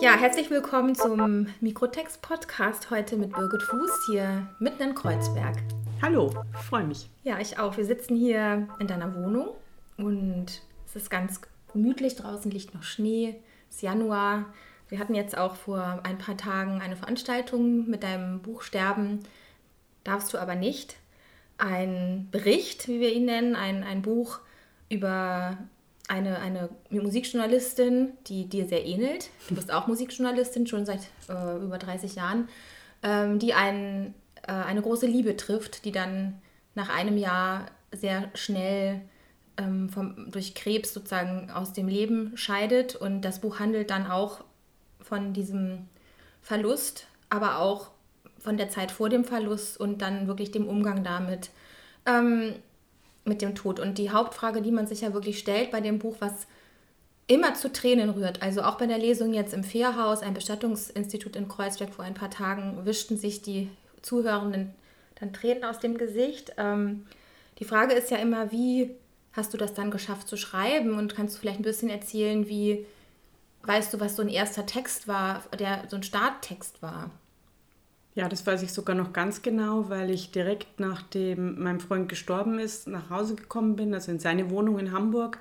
Ja, herzlich willkommen zum Mikrotext-Podcast heute mit Birgit Fuß hier mitten in Kreuzberg. Hallo, freue mich. Ja, ich auch. Wir sitzen hier in deiner Wohnung und es ist ganz gemütlich. Draußen liegt noch Schnee. Es ist Januar. Wir hatten jetzt auch vor ein paar Tagen eine Veranstaltung mit deinem Buch Sterben. Darfst du aber nicht. Ein Bericht, wie wir ihn nennen, ein, ein Buch über eine, eine Musikjournalistin, die dir sehr ähnelt. Du bist auch Musikjournalistin, schon seit äh, über 30 Jahren, ähm, die ein, äh, eine große Liebe trifft, die dann nach einem Jahr sehr schnell ähm, vom, durch Krebs sozusagen aus dem Leben scheidet. Und das Buch handelt dann auch von diesem Verlust, aber auch von der Zeit vor dem Verlust und dann wirklich dem Umgang damit. Ähm, mit dem Tod. Und die Hauptfrage, die man sich ja wirklich stellt bei dem Buch, was immer zu Tränen rührt, also auch bei der Lesung jetzt im Fährhaus, ein Bestattungsinstitut in Kreuzberg vor ein paar Tagen, wischten sich die Zuhörenden dann Tränen aus dem Gesicht. Ähm, die Frage ist ja immer, wie hast du das dann geschafft zu schreiben? Und kannst du vielleicht ein bisschen erzählen, wie weißt du, was so ein erster Text war, der so ein Starttext war? Ja, das weiß ich sogar noch ganz genau, weil ich direkt nachdem mein Freund gestorben ist, nach Hause gekommen bin, also in seine Wohnung in Hamburg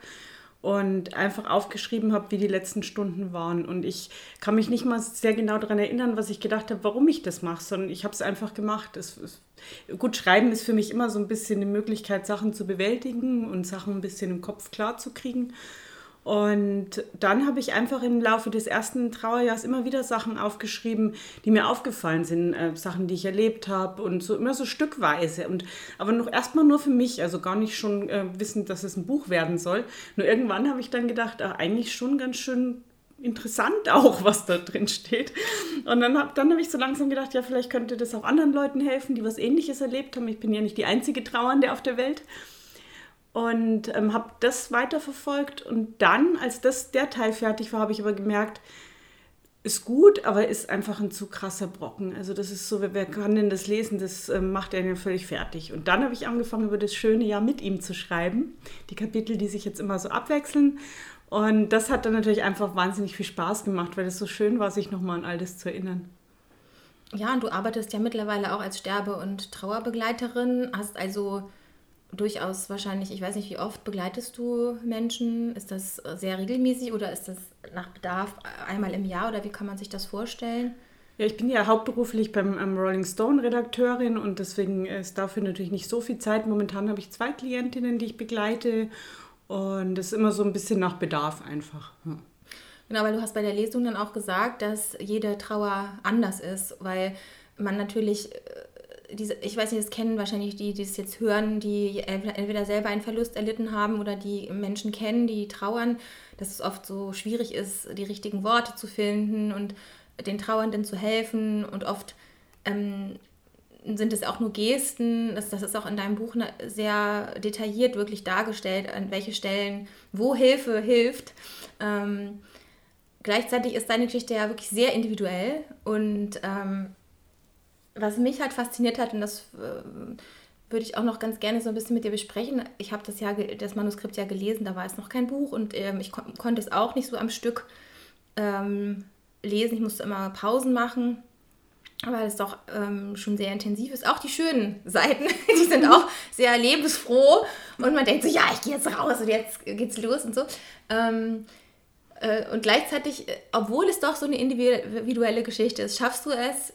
und einfach aufgeschrieben habe, wie die letzten Stunden waren. Und ich kann mich nicht mal sehr genau daran erinnern, was ich gedacht habe, warum ich das mache, sondern ich habe es einfach gemacht. Es, es, gut, Schreiben ist für mich immer so ein bisschen die Möglichkeit, Sachen zu bewältigen und Sachen ein bisschen im Kopf klar zu kriegen. Und dann habe ich einfach im Laufe des ersten Trauerjahres immer wieder Sachen aufgeschrieben, die mir aufgefallen sind, äh, Sachen, die ich erlebt habe und so immer so stückweise. Und aber noch erstmal nur für mich, also gar nicht schon äh, wissend, dass es ein Buch werden soll. Nur irgendwann habe ich dann gedacht, ach, eigentlich schon ganz schön interessant auch, was da drin steht. Und dann habe dann hab ich so langsam gedacht, ja, vielleicht könnte das auch anderen Leuten helfen, die was Ähnliches erlebt haben. Ich bin ja nicht die einzige Trauernde auf der Welt und ähm, habe das weiterverfolgt. Und dann, als das, der Teil fertig war, habe ich aber gemerkt, ist gut, aber ist einfach ein zu krasser Brocken. Also das ist so, wer kann denn das lesen? Das ähm, macht er ja völlig fertig. Und dann habe ich angefangen, über das schöne Jahr mit ihm zu schreiben. Die Kapitel, die sich jetzt immer so abwechseln. Und das hat dann natürlich einfach wahnsinnig viel Spaß gemacht, weil es so schön war, sich nochmal an all das zu erinnern. Ja, und du arbeitest ja mittlerweile auch als Sterbe- und Trauerbegleiterin, hast also durchaus wahrscheinlich, ich weiß nicht, wie oft begleitest du Menschen? Ist das sehr regelmäßig oder ist das nach Bedarf einmal im Jahr oder wie kann man sich das vorstellen? Ja, ich bin ja hauptberuflich beim ähm, Rolling Stone Redakteurin und deswegen ist dafür natürlich nicht so viel Zeit. Momentan habe ich zwei Klientinnen, die ich begleite und das ist immer so ein bisschen nach Bedarf einfach. Ja. Genau, weil du hast bei der Lesung dann auch gesagt, dass jede Trauer anders ist, weil man natürlich äh, diese, ich weiß nicht, das kennen wahrscheinlich die, die es jetzt hören, die entweder selber einen Verlust erlitten haben oder die Menschen kennen, die trauern, dass es oft so schwierig ist, die richtigen Worte zu finden und den Trauernden zu helfen. Und oft ähm, sind es auch nur Gesten. Das, das ist auch in deinem Buch sehr detailliert wirklich dargestellt, an welche Stellen, wo Hilfe hilft. Ähm, gleichzeitig ist deine Geschichte ja wirklich sehr individuell und ähm, was mich halt fasziniert hat, und das äh, würde ich auch noch ganz gerne so ein bisschen mit dir besprechen. Ich habe das ja das Manuskript ja gelesen, da war es noch kein Buch und ähm, ich kon konnte es auch nicht so am Stück ähm, lesen. Ich musste immer Pausen machen, weil es doch ähm, schon sehr intensiv ist. Auch die schönen Seiten, die sind auch sehr lebensfroh und man denkt so, ja, ich gehe jetzt raus und jetzt geht's los und so. Ähm, äh, und gleichzeitig, äh, obwohl es doch so eine individuelle Geschichte ist, schaffst du es,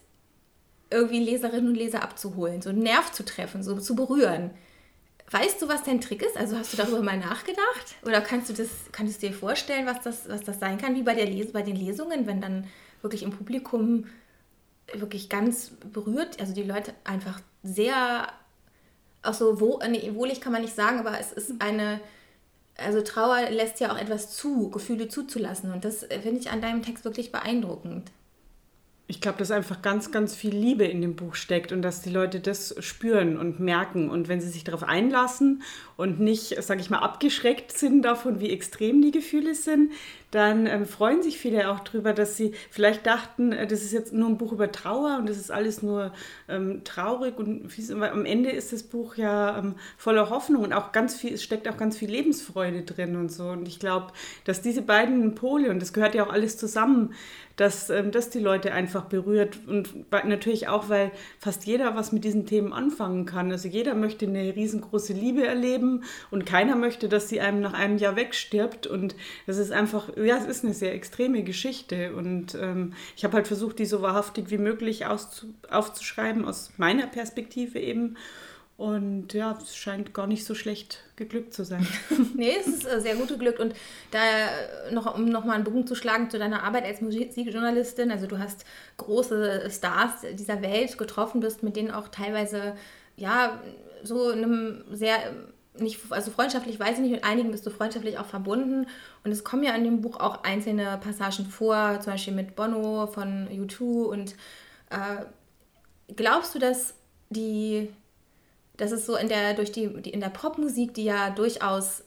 irgendwie Leserinnen und Leser abzuholen, so einen Nerv zu treffen, so zu berühren. Weißt du, was dein Trick ist? Also hast du darüber mal nachgedacht? Oder kannst du das, kannst du dir vorstellen, was das, was das sein kann, wie bei, der Les bei den Lesungen, wenn dann wirklich im Publikum wirklich ganz berührt, also die Leute einfach sehr, auch so wo, nee, wohlig kann man nicht sagen, aber es ist eine, also Trauer lässt ja auch etwas zu, Gefühle zuzulassen. Und das finde ich an deinem Text wirklich beeindruckend. Ich glaube, dass einfach ganz, ganz viel Liebe in dem Buch steckt und dass die Leute das spüren und merken. Und wenn sie sich darauf einlassen und nicht, sage ich mal, abgeschreckt sind davon, wie extrem die Gefühle sind, dann ähm, freuen sich viele auch darüber, dass sie vielleicht dachten, äh, das ist jetzt nur ein Buch über Trauer und das ist alles nur ähm, traurig. Und am Ende ist das Buch ja ähm, voller Hoffnung und auch ganz viel, es steckt auch ganz viel Lebensfreude drin und so. Und ich glaube, dass diese beiden Pole, und das gehört ja auch alles zusammen, dass ähm, das die Leute einfach berührt. Und natürlich auch, weil fast jeder was mit diesen Themen anfangen kann. Also jeder möchte eine riesengroße Liebe erleben und keiner möchte, dass sie einem nach einem Jahr wegstirbt. Und das ist einfach, ja, es ist eine sehr extreme Geschichte. Und ähm, ich habe halt versucht, die so wahrhaftig wie möglich aufzuschreiben, aus meiner Perspektive eben. Und ja, es scheint gar nicht so schlecht geglückt zu sein. nee, es ist äh, sehr gut geglückt. Und da noch, um nochmal einen Bogen zu schlagen zu deiner Arbeit als Musikjournalistin, also du hast große Stars dieser Welt getroffen, bist mit denen auch teilweise, ja, so in einem sehr, nicht, also freundschaftlich weiß ich nicht, mit einigen bist du freundschaftlich auch verbunden. Und es kommen ja in dem Buch auch einzelne Passagen vor, zum Beispiel mit Bono von U2. Und äh, glaubst du, dass die das ist so in der, durch die, die in der Popmusik, die ja durchaus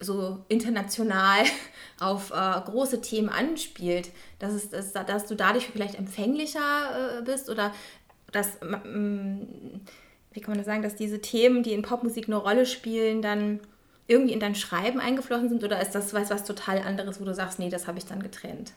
so international auf äh, große Themen anspielt, dass, es, dass, dass du dadurch vielleicht empfänglicher äh, bist oder dass, wie kann man das sagen, dass diese Themen, die in Popmusik eine Rolle spielen, dann irgendwie in dein Schreiben eingeflossen sind oder ist das was, was total anderes, wo du sagst, nee, das habe ich dann getrennt?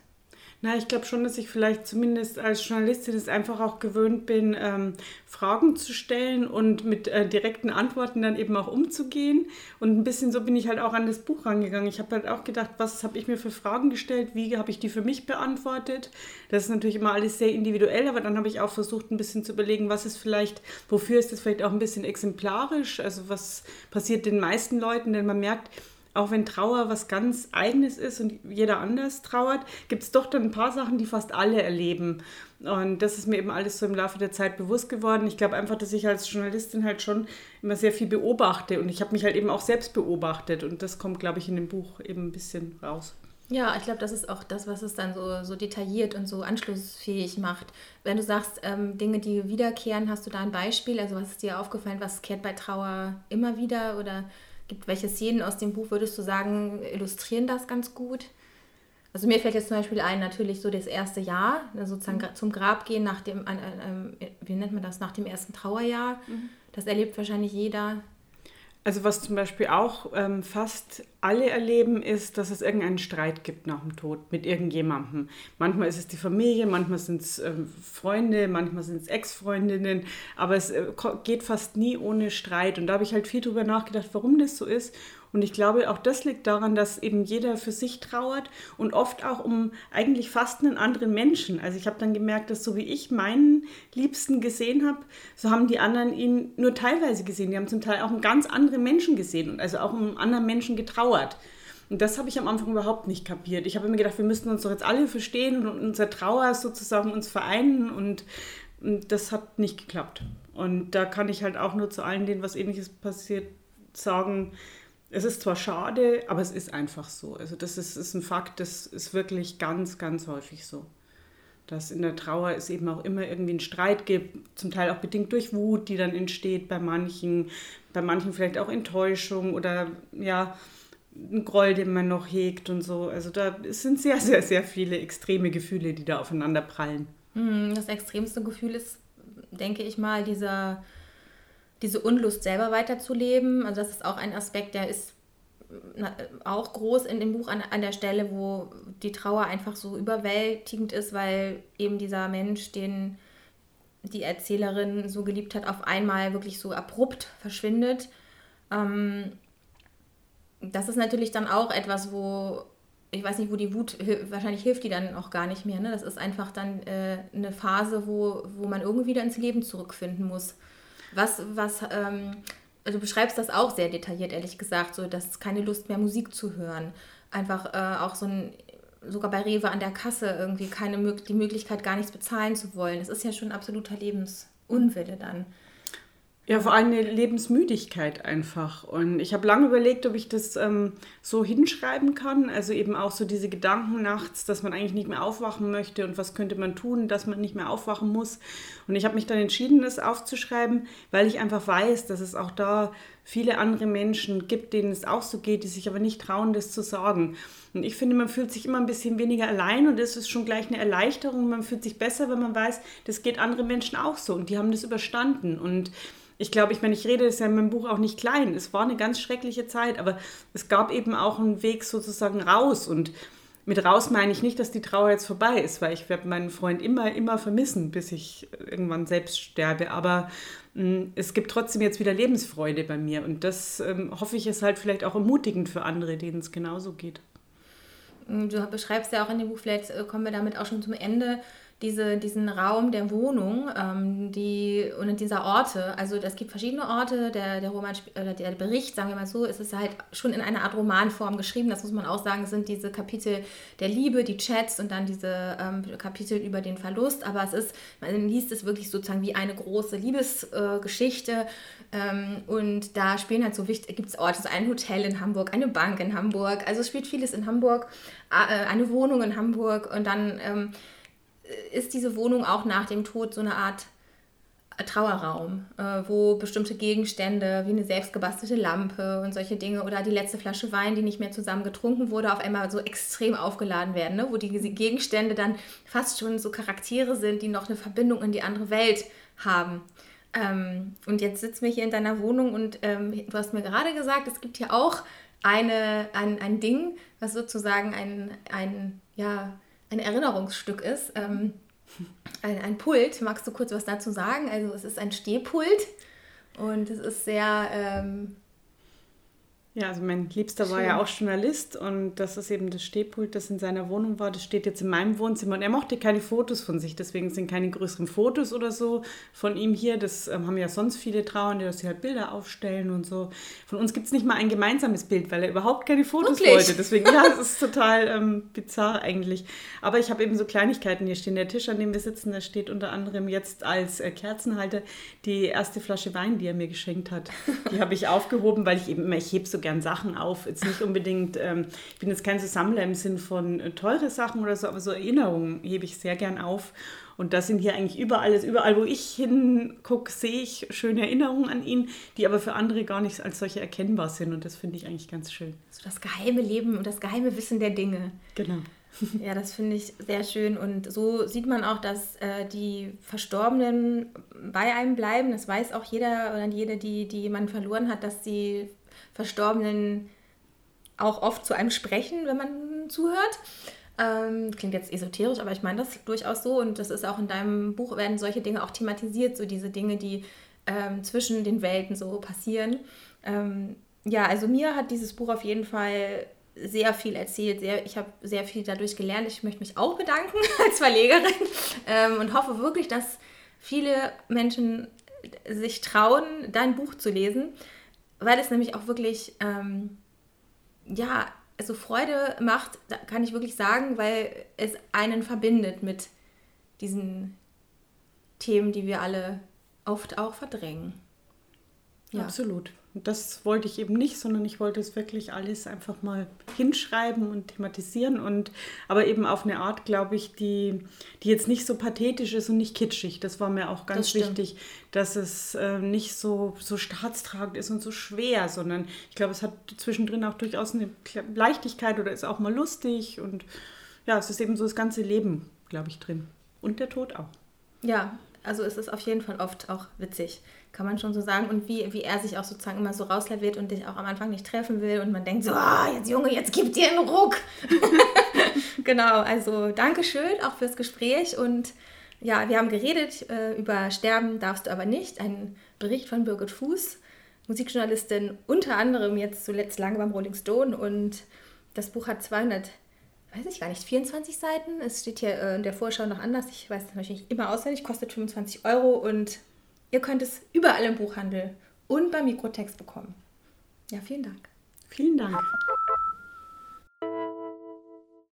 Na, ich glaube schon, dass ich vielleicht zumindest als Journalistin es einfach auch gewöhnt bin, ähm, Fragen zu stellen und mit äh, direkten Antworten dann eben auch umzugehen. Und ein bisschen so bin ich halt auch an das Buch rangegangen. Ich habe halt auch gedacht, was habe ich mir für Fragen gestellt, wie habe ich die für mich beantwortet. Das ist natürlich immer alles sehr individuell, aber dann habe ich auch versucht, ein bisschen zu überlegen, was ist vielleicht, wofür ist das vielleicht auch ein bisschen exemplarisch, also was passiert den meisten Leuten, denn man merkt, auch wenn Trauer was ganz Eigenes ist und jeder anders trauert, gibt es doch dann ein paar Sachen, die fast alle erleben. Und das ist mir eben alles so im Laufe der Zeit bewusst geworden. Ich glaube einfach, dass ich als Journalistin halt schon immer sehr viel beobachte und ich habe mich halt eben auch selbst beobachtet und das kommt, glaube ich, in dem Buch eben ein bisschen raus. Ja, ich glaube, das ist auch das, was es dann so, so detailliert und so anschlussfähig macht. Wenn du sagst, ähm, Dinge, die wiederkehren, hast du da ein Beispiel? Also was ist dir aufgefallen, was kehrt bei Trauer immer wieder oder gibt, welche Szenen aus dem Buch würdest du sagen, illustrieren das ganz gut? Also mir fällt jetzt zum Beispiel ein, natürlich so das erste Jahr, ne, sozusagen mhm. zum Grab gehen nach dem, wie nennt man das, nach dem ersten Trauerjahr. Mhm. Das erlebt wahrscheinlich jeder. Also was zum Beispiel auch ähm, fast alle erleben, ist, dass es irgendeinen Streit gibt nach dem Tod mit irgendjemandem. Manchmal ist es die Familie, manchmal sind es ähm, Freunde, manchmal sind es Ex-Freundinnen, aber es äh, geht fast nie ohne Streit. Und da habe ich halt viel drüber nachgedacht, warum das so ist und ich glaube, auch das liegt daran, dass eben jeder für sich trauert und oft auch um eigentlich fast einen anderen Menschen. Also ich habe dann gemerkt, dass so wie ich meinen Liebsten gesehen habe, so haben die anderen ihn nur teilweise gesehen. Die haben zum Teil auch einen ganz anderen Menschen gesehen und also auch um einen anderen Menschen getrauert. Und das habe ich am Anfang überhaupt nicht kapiert. Ich habe mir gedacht, wir müssten uns doch jetzt alle verstehen und unsere Trauer sozusagen uns vereinen und, und das hat nicht geklappt. Und da kann ich halt auch nur zu allen denen, was ähnliches passiert, sagen, es ist zwar schade, aber es ist einfach so. Also das ist, ist ein Fakt, das ist wirklich ganz, ganz häufig so. Dass in der Trauer es eben auch immer irgendwie einen Streit gibt, zum Teil auch bedingt durch Wut, die dann entsteht bei manchen, bei manchen vielleicht auch Enttäuschung oder ja, ein Groll, den man noch hegt und so. Also da sind sehr, sehr, sehr viele extreme Gefühle, die da aufeinander prallen. Hm, das extremste Gefühl ist, denke ich mal, dieser diese Unlust selber weiterzuleben. Also das ist auch ein Aspekt, der ist auch groß in dem Buch an, an der Stelle, wo die Trauer einfach so überwältigend ist, weil eben dieser Mensch, den die Erzählerin so geliebt hat, auf einmal wirklich so abrupt verschwindet. Ähm, das ist natürlich dann auch etwas, wo ich weiß nicht, wo die Wut, wahrscheinlich hilft die dann auch gar nicht mehr. Ne? Das ist einfach dann äh, eine Phase, wo, wo man irgendwie wieder ins Leben zurückfinden muss. Was, was, ähm, also du beschreibst das auch sehr detailliert, ehrlich gesagt, so dass keine Lust mehr Musik zu hören. Einfach äh, auch so ein, sogar bei Rewe an der Kasse irgendwie keine die Möglichkeit, gar nichts bezahlen zu wollen. Es ist ja schon absoluter Lebensunwille dann. Ja, vor allem eine Lebensmüdigkeit einfach. Und ich habe lange überlegt, ob ich das ähm, so hinschreiben kann. Also eben auch so diese Gedanken nachts, dass man eigentlich nicht mehr aufwachen möchte und was könnte man tun, dass man nicht mehr aufwachen muss. Und ich habe mich dann entschieden, das aufzuschreiben, weil ich einfach weiß, dass es auch da viele andere Menschen gibt, denen es auch so geht, die sich aber nicht trauen, das zu sagen. Und ich finde, man fühlt sich immer ein bisschen weniger allein und das ist schon gleich eine Erleichterung. Man fühlt sich besser, wenn man weiß, das geht andere Menschen auch so und die haben das überstanden. Und ich glaube, ich meine, ich rede das ja in meinem Buch auch nicht klein. Es war eine ganz schreckliche Zeit, aber es gab eben auch einen Weg sozusagen raus. Und mit raus meine ich nicht, dass die Trauer jetzt vorbei ist, weil ich werde meinen Freund immer, immer vermissen, bis ich irgendwann selbst sterbe. Aber mh, mm, es gibt trotzdem jetzt wieder Lebensfreude bei mir. Und das ähm, hoffe ich ist halt vielleicht auch ermutigend für andere, denen es genauso geht. Du beschreibst ja auch in dem Buch, vielleicht äh, kommen wir damit auch schon zum Ende, diese, diesen Raum der Wohnung ähm, die, und dieser Orte. Also es gibt verschiedene Orte. Der, der, Roman, oder der Bericht, sagen wir mal so, ist es halt schon in einer Art Romanform geschrieben. Das muss man auch sagen, sind diese Kapitel der Liebe, die Chats und dann diese ähm, Kapitel über den Verlust. Aber es ist, man liest es wirklich sozusagen wie eine große Liebesgeschichte. Äh, ähm, und da spielen halt so wichtig, gibt es Orte, so ein Hotel in Hamburg, eine Bank in Hamburg. Also es spielt vieles in Hamburg, äh, eine Wohnung in Hamburg und dann ähm, ist diese Wohnung auch nach dem Tod so eine Art Trauerraum, äh, wo bestimmte Gegenstände wie eine selbstgebastelte Lampe und solche Dinge oder die letzte Flasche Wein, die nicht mehr zusammen getrunken wurde, auf einmal so extrem aufgeladen werden, ne? wo die Gegenstände dann fast schon so Charaktere sind, die noch eine Verbindung in die andere Welt haben. Ähm, und jetzt sitzen wir hier in deiner Wohnung und ähm, du hast mir gerade gesagt, es gibt hier auch eine, ein, ein Ding, was sozusagen ein, ein ja, ein Erinnerungsstück ist. Ähm, ein, ein Pult. Magst du kurz was dazu sagen? Also es ist ein Stehpult und es ist sehr ähm, ja, also mein Liebster Schön. war ja auch Journalist und das ist eben das Stehpult, das in seiner Wohnung war. Das steht jetzt in meinem Wohnzimmer und er mochte keine Fotos von sich, deswegen sind keine größeren Fotos oder so von ihm hier. Das ähm, haben ja sonst viele Trauernde, dass sie halt Bilder aufstellen und so. Von uns gibt es nicht mal ein gemeinsames Bild, weil er überhaupt keine Fotos Wirklich? wollte. Deswegen, ja, es ist total ähm, bizarr eigentlich. Aber ich habe eben so Kleinigkeiten. Hier stehen der Tisch, an dem wir sitzen, da steht unter anderem jetzt als äh, Kerzenhalter die erste Flasche Wein, die er mir geschenkt hat. Die habe ich aufgehoben, weil ich eben immer, ich hebe so gern Sachen auf. Jetzt nicht unbedingt, ähm, ich bin jetzt kein so Sammler im Sinn von äh, teure Sachen oder so, aber so Erinnerungen hebe ich sehr gern auf. Und das sind hier eigentlich überall, überall, wo ich hingucke, sehe ich schöne Erinnerungen an ihn, die aber für andere gar nicht als solche erkennbar sind. Und das finde ich eigentlich ganz schön. So das geheime Leben und das geheime Wissen der Dinge. Genau. Ja, das finde ich sehr schön. Und so sieht man auch, dass äh, die Verstorbenen bei einem bleiben. Das weiß auch jeder oder jede, die, die jemanden verloren hat, dass die Verstorbenen auch oft zu einem sprechen, wenn man zuhört. Ähm, klingt jetzt esoterisch, aber ich meine das durchaus so. Und das ist auch in deinem Buch, werden solche Dinge auch thematisiert, so diese Dinge, die ähm, zwischen den Welten so passieren. Ähm, ja, also mir hat dieses Buch auf jeden Fall sehr viel erzählt. Sehr, ich habe sehr viel dadurch gelernt. Ich möchte mich auch bedanken als Verlegerin ähm, und hoffe wirklich, dass viele Menschen sich trauen, dein Buch zu lesen, weil es nämlich auch wirklich, ähm, ja, also Freude macht, kann ich wirklich sagen, weil es einen verbindet mit diesen Themen, die wir alle oft auch verdrängen. Ja. Absolut. Und das wollte ich eben nicht, sondern ich wollte es wirklich alles einfach mal hinschreiben und thematisieren und aber eben auf eine Art, glaube ich, die, die jetzt nicht so pathetisch ist und nicht kitschig. Das war mir auch ganz das wichtig, dass es äh, nicht so, so staatstragend ist und so schwer, sondern ich glaube, es hat zwischendrin auch durchaus eine Leichtigkeit oder ist auch mal lustig und ja, es ist eben so das ganze Leben, glaube ich, drin. Und der Tod auch. Ja, also es ist auf jeden Fall oft auch witzig kann man schon so sagen. Und wie, wie er sich auch sozusagen immer so rauslaviert und dich auch am Anfang nicht treffen will. Und man denkt so, oh, jetzt Junge, jetzt gib dir einen Ruck. genau, also Dankeschön auch fürs Gespräch. Und ja, wir haben geredet äh, über Sterben darfst du aber nicht. Ein Bericht von Birgit Fuß, Musikjournalistin, unter anderem jetzt zuletzt lange beim Rolling Stone. Und das Buch hat 200 weiß ich gar nicht, 24 Seiten. Es steht hier äh, in der Vorschau noch anders. Ich weiß es natürlich nicht immer auswendig, kostet 25 Euro und Ihr könnt es überall im Buchhandel und beim Mikrotext bekommen. Ja, vielen Dank. Vielen Dank.